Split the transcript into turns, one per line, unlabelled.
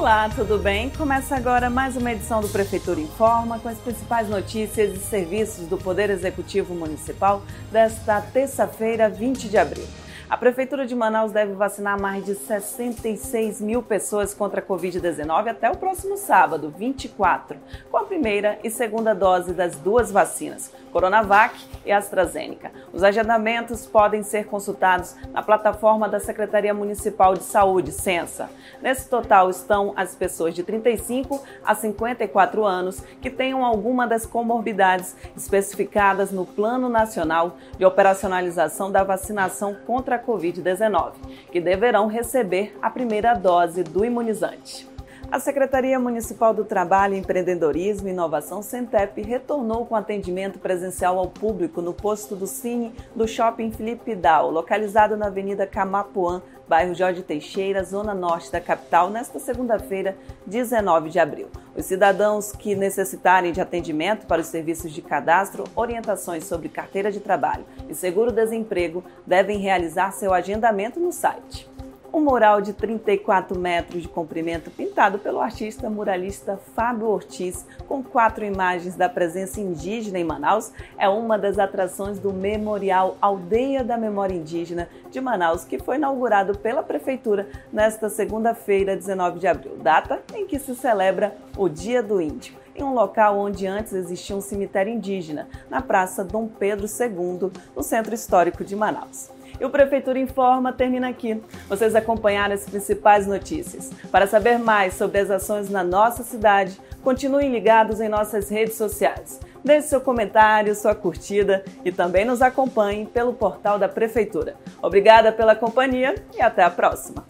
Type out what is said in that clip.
Olá, tudo bem? Começa agora mais uma edição do Prefeitura Informa com as principais notícias e serviços do Poder Executivo Municipal desta terça-feira, 20 de abril. A Prefeitura de Manaus deve vacinar mais de 66 mil pessoas contra a Covid-19 até o próximo sábado, 24, com a primeira e segunda dose das duas vacinas, Coronavac e AstraZeneca. Os agendamentos podem ser consultados na plataforma da Secretaria Municipal de Saúde, Censa. Nesse total estão as pessoas de 35 a 54 anos que tenham alguma das comorbidades especificadas no Plano Nacional de Operacionalização da Vacinação contra a Covid-19, que deverão receber a primeira dose do imunizante. A Secretaria Municipal do Trabalho, Empreendedorismo e Inovação, Centep, retornou com atendimento presencial ao público no posto do Cine do Shopping Felipe Dal, localizado na Avenida Camapuã, bairro Jorge Teixeira, zona norte da capital, nesta segunda-feira, 19 de abril. Os cidadãos que necessitarem de atendimento para os serviços de cadastro, orientações sobre carteira de trabalho e seguro-desemprego devem realizar seu agendamento no site. Um mural de 34 metros de comprimento pintado pelo artista muralista Fábio Ortiz, com quatro imagens da presença indígena em Manaus, é uma das atrações do Memorial Aldeia da Memória Indígena de Manaus, que foi inaugurado pela Prefeitura nesta segunda-feira, 19 de abril, data em que se celebra o Dia do Índio em um local onde antes existia um cemitério indígena, na Praça Dom Pedro II, no Centro Histórico de Manaus. E o Prefeitura Informa termina aqui. Vocês acompanharam as principais notícias. Para saber mais sobre as ações na nossa cidade, continuem ligados em nossas redes sociais. Deixe seu comentário, sua curtida e também nos acompanhe pelo portal da Prefeitura. Obrigada pela companhia e até a próxima!